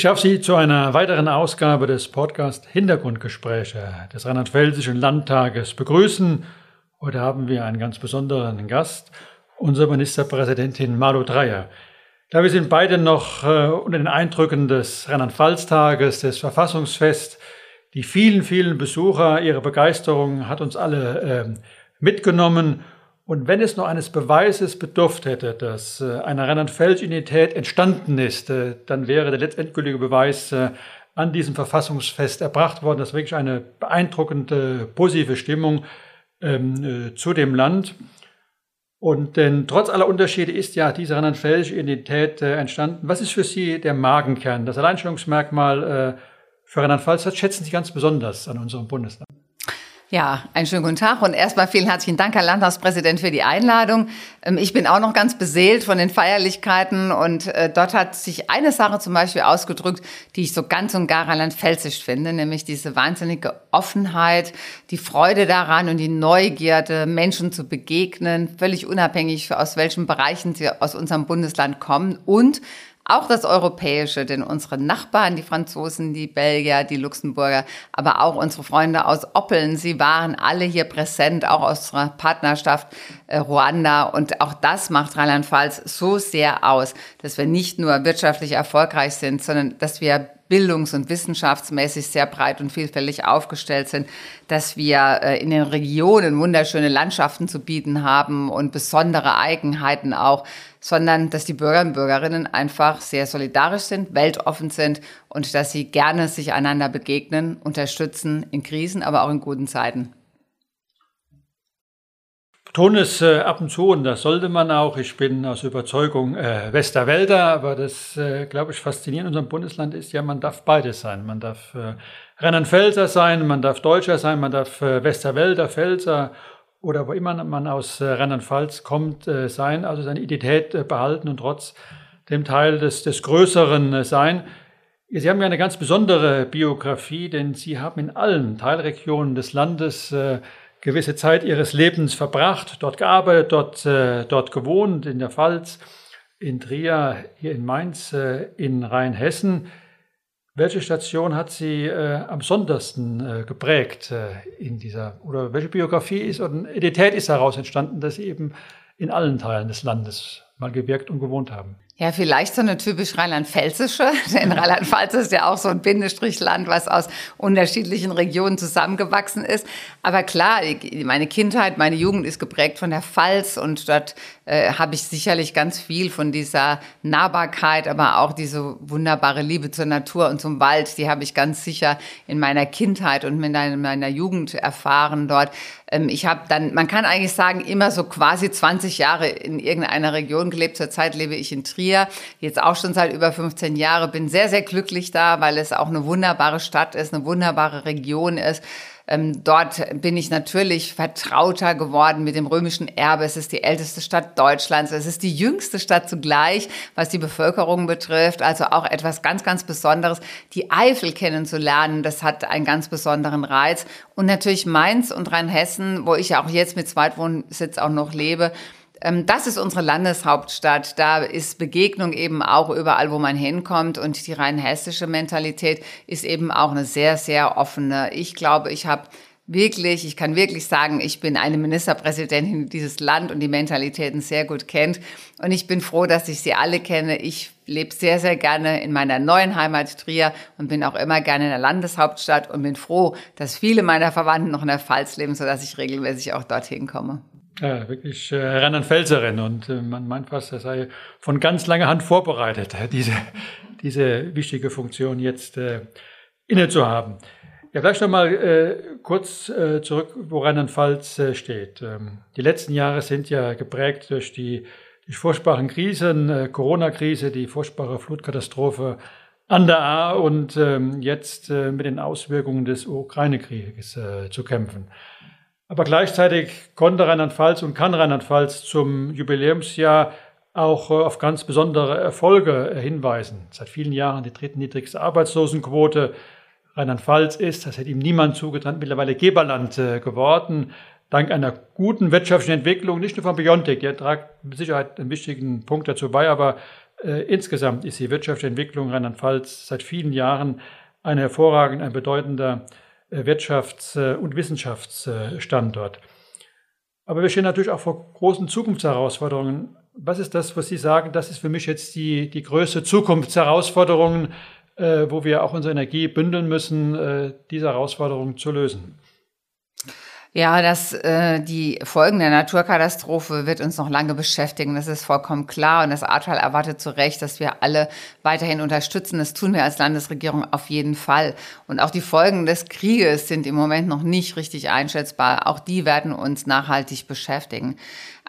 Ich darf Sie zu einer weiteren Ausgabe des Podcast Hintergrundgespräche des Rheinland-Pfälzischen Landtages begrüßen. Heute haben wir einen ganz besonderen Gast, unsere Ministerpräsidentin Malu Dreyer. Da wir sind beide noch äh, unter den Eindrücken des Rheinland-Pfalz-Tages, des Verfassungsfest. Die vielen, vielen Besucher, ihre Begeisterung hat uns alle äh, mitgenommen. Und wenn es nur eines Beweises bedurft hätte, dass äh, eine Rheinland-Pfalz-Unität entstanden ist, äh, dann wäre der letztendgültige Beweis äh, an diesem Verfassungsfest erbracht worden. Das ist wirklich eine beeindruckende, positive Stimmung ähm, zu dem Land. Und denn trotz aller Unterschiede ist ja diese rheinland-pfälzische Identität äh, entstanden. Was ist für Sie der Magenkern, das Alleinstellungsmerkmal äh, für Rheinland-Pfalz? Was schätzen Sie ganz besonders an unserem Bundesland? Ja, einen schönen guten Tag und erstmal vielen herzlichen Dank, Herr Landtagspräsident, für die Einladung. Ähm, ich bin auch noch ganz beseelt von den Feierlichkeiten und äh, dort hat sich eine Sache zum Beispiel ausgedrückt, die ich so ganz und gar rheinland-pfälzisch finde, nämlich diese wahnsinnige Offenheit, die Freude daran und die Neugierde, Menschen zu begegnen, völlig unabhängig aus welchen Bereichen sie aus unserem Bundesland kommen und auch das Europäische, denn unsere Nachbarn, die Franzosen, die Belgier, die Luxemburger, aber auch unsere Freunde aus Oppeln, sie waren alle hier präsent, auch aus unserer Partnerschaft äh, Ruanda. Und auch das macht Rheinland-Pfalz so sehr aus, dass wir nicht nur wirtschaftlich erfolgreich sind, sondern dass wir bildungs- und wissenschaftsmäßig sehr breit und vielfältig aufgestellt sind, dass wir äh, in den Regionen wunderschöne Landschaften zu bieten haben und besondere Eigenheiten auch, sondern dass die Bürger und Bürgerinnen einfach sehr solidarisch sind, weltoffen sind und dass sie gerne sich einander begegnen, unterstützen in Krisen, aber auch in guten Zeiten tun es äh, ab und zu und das sollte man auch. Ich bin aus Überzeugung äh, Westerwälder, aber das, äh, glaube ich, faszinierend in unserem Bundesland ist ja, man darf beides sein. Man darf äh, Rheinland-Pfälzer sein, man darf Deutscher sein, man darf äh, Westerwälder, Pfälzer oder wo immer man aus äh, Rheinland-Pfalz kommt äh, sein, also seine Identität äh, behalten und trotz dem Teil des, des Größeren sein. Sie haben ja eine ganz besondere Biografie, denn Sie haben in allen Teilregionen des Landes gewisse Zeit ihres Lebens verbracht, dort gearbeitet, dort, dort gewohnt, in der Pfalz, in Trier, hier in Mainz, in Rheinhessen. Welche Station hat Sie äh, am sondersten äh, geprägt äh, in dieser, oder welche Biografie ist oder Identität ist daraus entstanden, dass Sie eben in allen Teilen des Landes mal gewirkt und gewohnt haben? Ja, vielleicht so eine typisch rheinland-pfälzische, denn Rheinland-Pfalz ist ja auch so ein Bindestrichland, was aus unterschiedlichen Regionen zusammengewachsen ist. Aber klar, meine Kindheit, meine Jugend ist geprägt von der Pfalz und dort äh, habe ich sicherlich ganz viel von dieser Nahbarkeit, aber auch diese wunderbare Liebe zur Natur und zum Wald, die habe ich ganz sicher in meiner Kindheit und in meiner Jugend erfahren dort. Ähm, ich habe dann, man kann eigentlich sagen, immer so quasi 20 Jahre in irgendeiner Region gelebt. Zurzeit lebe ich in Trier, jetzt auch schon seit über 15 Jahren. Bin sehr, sehr glücklich da, weil es auch eine wunderbare Stadt ist, eine wunderbare Region ist. Ähm, dort bin ich natürlich vertrauter geworden mit dem römischen Erbe. Es ist die älteste Stadt Deutschlands. Es ist die jüngste Stadt zugleich, was die Bevölkerung betrifft. Also auch etwas ganz, ganz Besonderes. Die Eifel kennenzulernen, das hat einen ganz besonderen Reiz. Und natürlich Mainz und Rheinhessen, wo ich ja auch jetzt mit Zweitwohnsitz auch noch lebe. Ähm, das ist unsere Landeshauptstadt. Da ist Begegnung eben auch überall, wo man hinkommt. Und die rein hessische Mentalität ist eben auch eine sehr, sehr offene. Ich glaube, ich habe wirklich, ich kann wirklich sagen, ich bin eine Ministerpräsidentin, die dieses Land und die Mentalitäten sehr gut kennt. Und ich bin froh, dass ich sie alle kenne. Ich lebe sehr, sehr gerne in meiner neuen Heimat Trier und bin auch immer gerne in der Landeshauptstadt und bin froh, dass viele meiner Verwandten noch in der Pfalz leben, sodass ich regelmäßig auch dorthin komme. Ja, wirklich äh, Rheinland-Pfälzerin und äh, man meint fast, er sei von ganz langer Hand vorbereitet, diese, diese wichtige Funktion jetzt äh, inne zu haben. Ja, vielleicht noch mal äh, kurz äh, zurück, wo Rheinland-Pfalz äh, steht. Ähm, die letzten Jahre sind ja geprägt durch die, die furchtbaren Krisen, äh, Corona-Krise, die furchtbare Flutkatastrophe an der A und ähm, jetzt äh, mit den Auswirkungen des Ukraine-Krieges äh, zu kämpfen. Aber gleichzeitig konnte Rheinland-Pfalz und kann Rheinland-Pfalz zum Jubiläumsjahr auch äh, auf ganz besondere Erfolge äh, hinweisen. Seit vielen Jahren die drittniedrigste Arbeitslosenquote. Rheinland-Pfalz ist, das hätte ihm niemand zugetraut, mittlerweile Geberland äh, geworden. dank einer guten wirtschaftlichen Entwicklung, nicht nur von Biontech, die tragt mit Sicherheit einen wichtigen Punkt dazu bei, aber äh, insgesamt ist die wirtschaftliche Entwicklung Rheinland-Pfalz seit vielen Jahren ein hervorragend, ein bedeutender Wirtschafts- äh, und Wissenschaftsstandort. Aber wir stehen natürlich auch vor großen Zukunftsherausforderungen. Was ist das, was Sie sagen, das ist für mich jetzt die, die größte Zukunftsherausforderung, äh, wo wir auch unsere Energie bündeln müssen, äh, diese Herausforderungen zu lösen? Ja, dass äh, die Folgen der Naturkatastrophe wird uns noch lange beschäftigen. Das ist vollkommen klar. Und das Ahrtal erwartet zu Recht, dass wir alle weiterhin unterstützen. Das tun wir als Landesregierung auf jeden Fall. Und auch die Folgen des Krieges sind im Moment noch nicht richtig einschätzbar. Auch die werden uns nachhaltig beschäftigen.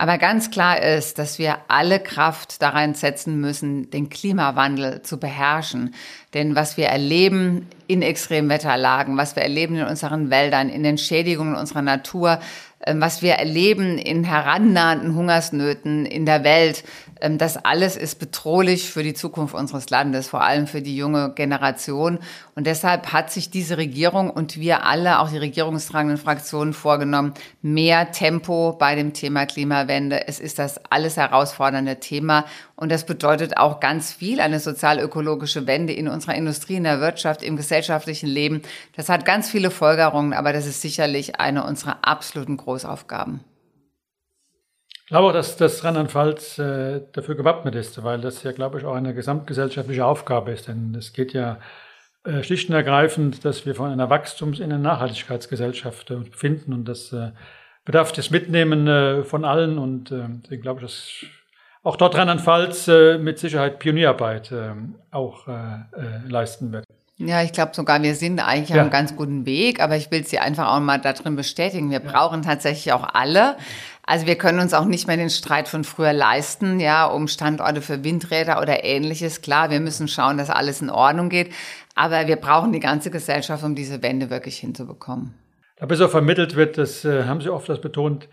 Aber ganz klar ist, dass wir alle Kraft daran setzen müssen, den Klimawandel zu beherrschen. Denn was wir erleben in Extremwetterlagen, was wir erleben in unseren Wäldern, in den Schädigungen unserer Natur, was wir erleben in herannahenden Hungersnöten in der Welt, ähm, das alles ist bedrohlich für die Zukunft unseres Landes, vor allem für die junge Generation. Und deshalb hat sich diese Regierung und wir alle, auch die regierungstragenden Fraktionen, vorgenommen, mehr Tempo bei dem Thema Klimawende. Es ist das alles herausfordernde Thema. Und das bedeutet auch ganz viel, eine sozial-ökologische Wende in unserer Industrie, in der Wirtschaft, im gesellschaftlichen Leben. Das hat ganz viele Folgerungen, aber das ist sicherlich eine unserer absoluten Großaufgaben. Ich glaube auch, dass das Rheinland-Pfalz äh, dafür gewappnet ist, weil das ja, glaube ich, auch eine gesamtgesellschaftliche Aufgabe ist. Denn es geht ja äh, schlicht und ergreifend, dass wir von einer Wachstums- in eine Nachhaltigkeitsgesellschaft äh, befinden. Und das äh, bedarf des Mitnehmen äh, von allen. Und äh, glaube ich, dass auch dort Rheinland-Pfalz äh, mit Sicherheit Pionierarbeit äh, auch leisten wird. Ja, ich glaube sogar, wir sind eigentlich ja. auf einem ganz guten Weg, aber ich will Sie einfach auch mal darin bestätigen. Wir ja. brauchen tatsächlich auch alle. Also wir können uns auch nicht mehr den Streit von früher leisten, ja, um Standorte für Windräder oder ähnliches. Klar, wir müssen schauen, dass alles in Ordnung geht, aber wir brauchen die ganze Gesellschaft, um diese Wende wirklich hinzubekommen. Da bis auch vermittelt wird, das äh, haben Sie oft das betont,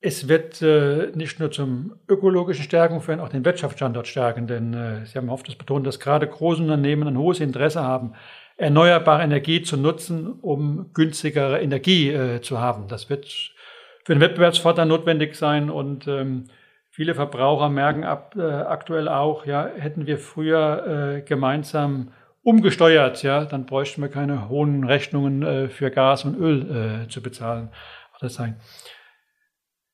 es wird äh, nicht nur zum ökologischen Stärken führen, auch den Wirtschaftsstandort stärken, denn äh, Sie haben oft das betont, dass gerade große Unternehmen ein hohes Interesse haben, erneuerbare Energie zu nutzen, um günstigere Energie äh, zu haben. Das wird für den Wettbewerbsvorteil notwendig sein und ähm, viele Verbraucher merken ab, äh, aktuell auch, ja, hätten wir früher äh, gemeinsam umgesteuert, ja, dann bräuchten wir keine hohen Rechnungen äh, für Gas und Öl äh, zu bezahlen. Das sein.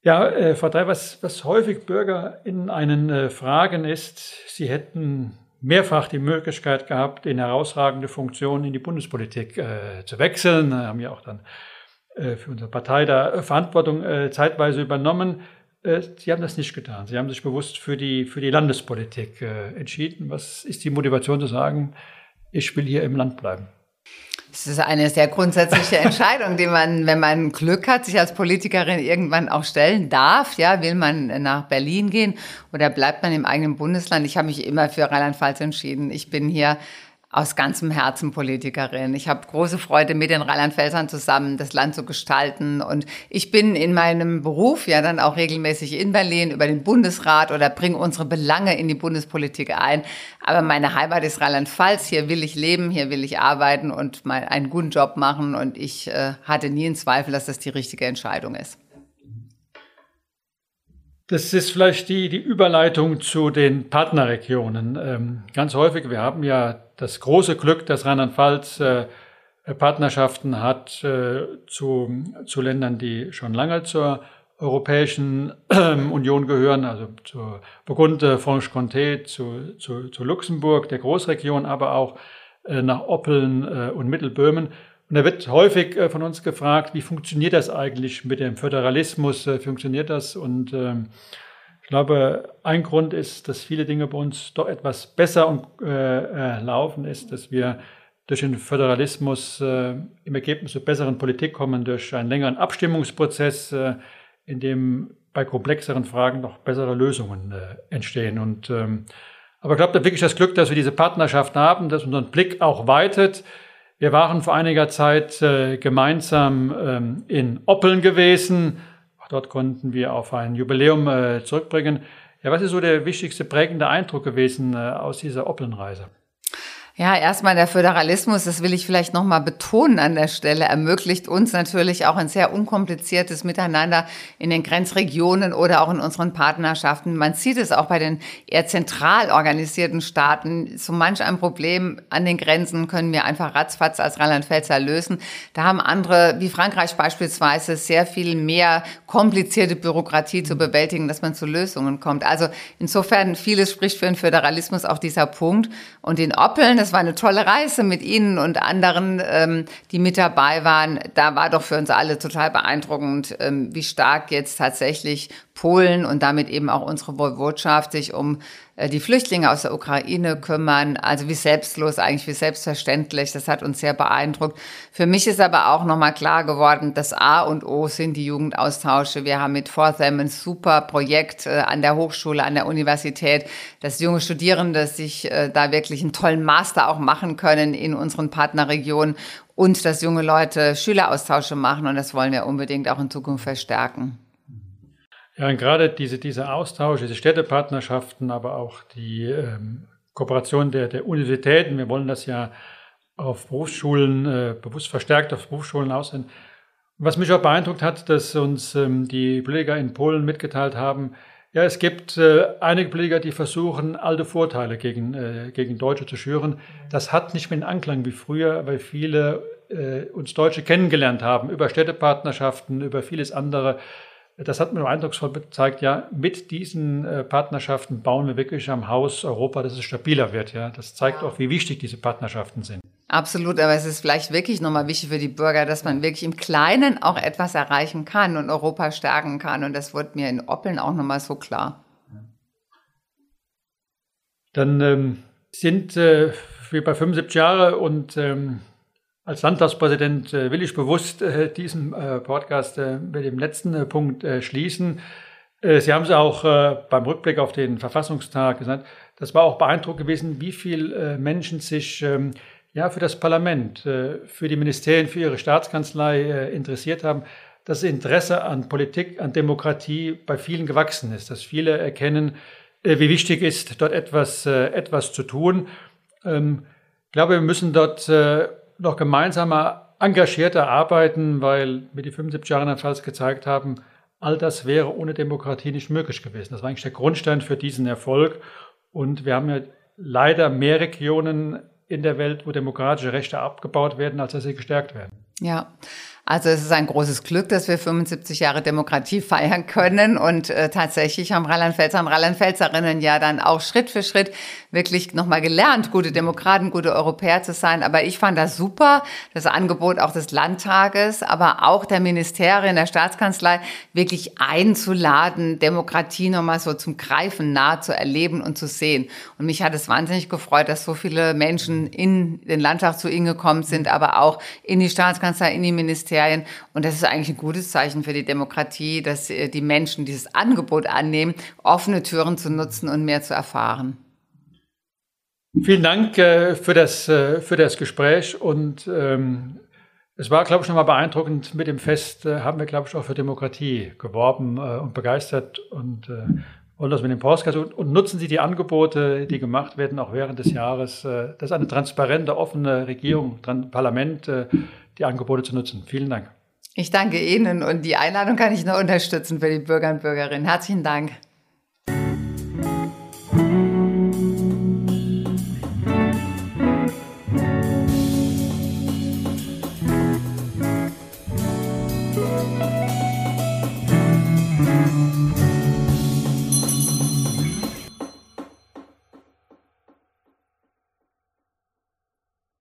Ja, äh, Frau Drey, was, was häufig Bürger in einen äh, fragen ist, sie hätten mehrfach die Möglichkeit gehabt, in herausragende Funktionen in die Bundespolitik äh, zu wechseln, haben ja auch dann äh, für unsere Partei da Verantwortung äh, zeitweise übernommen. Äh, sie haben das nicht getan. Sie haben sich bewusst für die, für die Landespolitik äh, entschieden. Was ist die Motivation zu sagen, ich will hier im Land bleiben? Es ist eine sehr grundsätzliche Entscheidung, die man, wenn man Glück hat, sich als Politikerin irgendwann auch stellen darf. Ja, will man nach Berlin gehen oder bleibt man im eigenen Bundesland? Ich habe mich immer für Rheinland-Pfalz entschieden. Ich bin hier aus ganzem Herzen Politikerin. Ich habe große Freude, mit den Rheinland-Pfälzern zusammen das Land zu gestalten. Und ich bin in meinem Beruf ja dann auch regelmäßig in Berlin über den Bundesrat oder bringe unsere Belange in die Bundespolitik ein. Aber meine Heimat ist Rheinland-Pfalz. Hier will ich leben, hier will ich arbeiten und mal einen guten Job machen. Und ich äh, hatte nie einen Zweifel, dass das die richtige Entscheidung ist. Das ist vielleicht die, die Überleitung zu den Partnerregionen. Ähm, ganz häufig, wir haben ja das große Glück, dass Rheinland-Pfalz äh, Partnerschaften hat äh, zu, zu Ländern, die schon lange zur Europäischen äh, Union gehören, also zu Burgunde, Franche-Comté, zu, zu, zu Luxemburg, der Großregion, aber auch äh, nach Oppeln und Mittelböhmen. Und da wird häufig äh, von uns gefragt, wie funktioniert das eigentlich mit dem Föderalismus? Äh, funktioniert das? Und ähm, ich glaube, ein Grund ist, dass viele Dinge bei uns doch etwas besser äh, laufen, ist, dass wir durch den Föderalismus im Ergebnis zu besseren Politik kommen, durch einen längeren Abstimmungsprozess, in dem bei komplexeren Fragen noch bessere Lösungen entstehen. Und, ähm, aber ich glaube, da wirklich das Glück, dass wir diese Partnerschaft haben, dass unseren Blick auch weitet, wir waren vor einiger Zeit äh, gemeinsam ähm, in Oppeln gewesen. Dort konnten wir auf ein Jubiläum äh, zurückbringen. Ja, was ist so der wichtigste prägende Eindruck gewesen äh, aus dieser Oppelnreise? Ja, erstmal der Föderalismus, das will ich vielleicht nochmal betonen an der Stelle, ermöglicht uns natürlich auch ein sehr unkompliziertes Miteinander in den Grenzregionen oder auch in unseren Partnerschaften. Man sieht es auch bei den eher zentral organisierten Staaten. So manch ein Problem an den Grenzen können wir einfach ratzfatz als Rheinland-Pfälzer lösen. Da haben andere, wie Frankreich beispielsweise, sehr viel mehr komplizierte Bürokratie zu bewältigen, dass man zu Lösungen kommt. Also insofern vieles spricht für den Föderalismus auch dieser Punkt. Und in Oppeln, es war eine tolle Reise mit Ihnen und anderen, ähm, die mit dabei waren. Da war doch für uns alle total beeindruckend, ähm, wie stark jetzt tatsächlich Polen und damit eben auch unsere Woiwodschaft sich um äh, die Flüchtlinge aus der Ukraine kümmern. Also wie selbstlos, eigentlich wie selbstverständlich. Das hat uns sehr beeindruckt. Für mich ist aber auch nochmal klar geworden, das A und O sind die Jugendaustausche. Wir haben mit Fortham ein super Projekt äh, an der Hochschule, an der Universität, dass junge Studierende sich äh, da wirklich einen tollen Master auch machen können in unseren Partnerregionen und dass junge Leute Schüleraustausche machen. Und das wollen wir unbedingt auch in Zukunft verstärken. Ja, und gerade diese, diese Austausch, diese Städtepartnerschaften, aber auch die ähm, Kooperation der, der Universitäten, wir wollen das ja auf Berufsschulen, äh, bewusst verstärkt auf Berufsschulen aussehen. Was mich auch beeindruckt hat, dass uns ähm, die Politiker in Polen mitgeteilt haben, ja, es gibt äh, einige Politiker, die versuchen, alte Vorteile gegen, äh, gegen Deutsche zu schüren. Das hat nicht mehr den Anklang wie früher, weil viele äh, uns Deutsche kennengelernt haben über Städtepartnerschaften, über vieles andere das hat mir eindrucksvoll gezeigt, ja, mit diesen äh, Partnerschaften bauen wir wirklich am Haus Europa, dass es stabiler wird. Ja, das zeigt auch, wie wichtig diese Partnerschaften sind. Absolut, aber es ist vielleicht wirklich nochmal wichtig für die Bürger, dass man wirklich im Kleinen auch etwas erreichen kann und Europa stärken kann. Und das wurde mir in Oppeln auch nochmal so klar. Dann ähm, sind äh, wir bei 75 Jahre und ähm, als Landtagspräsident äh, will ich bewusst äh, diesen äh, Podcast mit dem letzten Punkt schließen. Sie haben es auch beim Rückblick auf den Verfassungstag gesagt. Das war auch beeindruckend gewesen, wie viele Menschen sich ähm, ja, für das Parlament, für die Ministerien, für ihre Staatskanzlei interessiert haben. Das Interesse an Politik, an Demokratie bei vielen gewachsen ist, dass viele erkennen, wie wichtig ist, dort etwas, etwas zu tun. Ähm, ich glaube, wir müssen dort noch gemeinsamer, engagierter arbeiten, weil wir die 75 Jahre in der Pfalz gezeigt haben, all das wäre ohne Demokratie nicht möglich gewesen. Das war eigentlich der Grundstein für diesen Erfolg. Und wir haben ja leider mehr Regionen in der Welt, wo demokratische Rechte abgebaut werden, als dass sie gestärkt werden. Ja, also es ist ein großes Glück, dass wir 75 Jahre Demokratie feiern können und äh, tatsächlich haben Rheinland-Pfälzer und Rheinland-Pfälzerinnen ja dann auch Schritt für Schritt wirklich nochmal gelernt, gute Demokraten, gute Europäer zu sein. Aber ich fand das super, das Angebot auch des Landtages, aber auch der Ministerien, der Staatskanzlei, wirklich einzuladen, Demokratie nochmal so zum Greifen nah zu erleben und zu sehen. Und mich hat es wahnsinnig gefreut, dass so viele Menschen in den Landtag zu Ihnen gekommen sind, aber auch in die Staatskanzlei, in die Ministerien Ministerien. Und das ist eigentlich ein gutes Zeichen für die Demokratie, dass äh, die Menschen dieses Angebot annehmen, offene Türen zu nutzen und mehr zu erfahren. Vielen Dank äh, für, das, äh, für das Gespräch und ähm, es war, glaube ich, nochmal beeindruckend. Mit dem Fest haben wir, glaube ich, auch für Demokratie geworben und begeistert und wollen das mit dem Podcast und, und, nutzen Sie die Angebote, die gemacht werden, auch während des Jahres. das ist eine transparente, offene Regierung, Parlament die Angebote zu nutzen. Vielen Dank. Ich danke Ihnen und die Einladung kann ich nur unterstützen für die Bürger und Bürgerinnen. Herzlichen Dank.